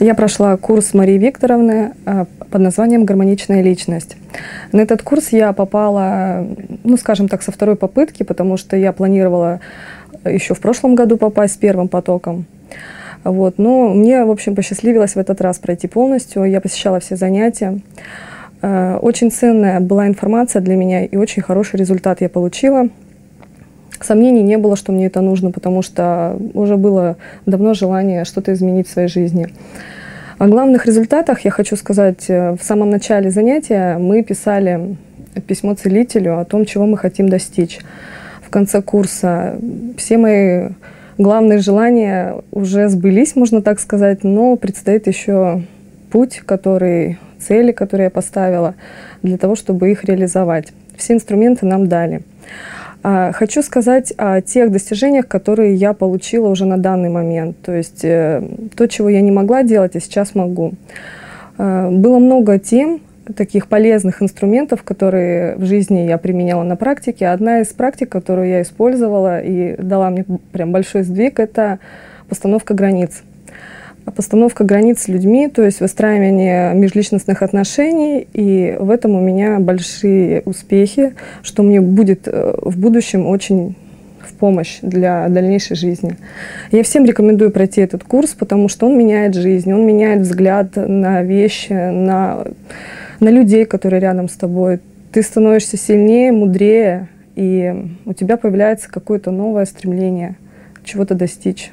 Я прошла курс Марии Викторовны а, под названием «Гармоничная личность». На этот курс я попала, ну, скажем так, со второй попытки, потому что я планировала еще в прошлом году попасть первым потоком. Вот. Но мне, в общем, посчастливилось в этот раз пройти полностью. Я посещала все занятия. А, очень ценная была информация для меня и очень хороший результат я получила. Сомнений не было, что мне это нужно, потому что уже было давно желание что-то изменить в своей жизни. О главных результатах я хочу сказать. Э, в самом начале занятия мы писали письмо целителю о том, чего мы хотим достичь. В конце курса все мои главные желания уже сбылись, можно так сказать, но предстоит еще путь, который, цели, которые я поставила, для того, чтобы их реализовать. Все инструменты нам дали. А, хочу сказать о тех достижениях, которые я получила уже на данный момент. То есть э, то, чего я не могла делать, я сейчас могу. А, было много тем, таких полезных инструментов, которые в жизни я применяла на практике. Одна из практик, которую я использовала и дала мне прям большой сдвиг, это постановка границ постановка границ с людьми, то есть выстраивание межличностных отношений. И в этом у меня большие успехи, что мне будет э, в будущем очень в помощь для дальнейшей жизни. Я всем рекомендую пройти этот курс, потому что он меняет жизнь, он меняет взгляд на вещи, на, на людей, которые рядом с тобой. Ты становишься сильнее, мудрее, и у тебя появляется какое-то новое стремление чего-то достичь.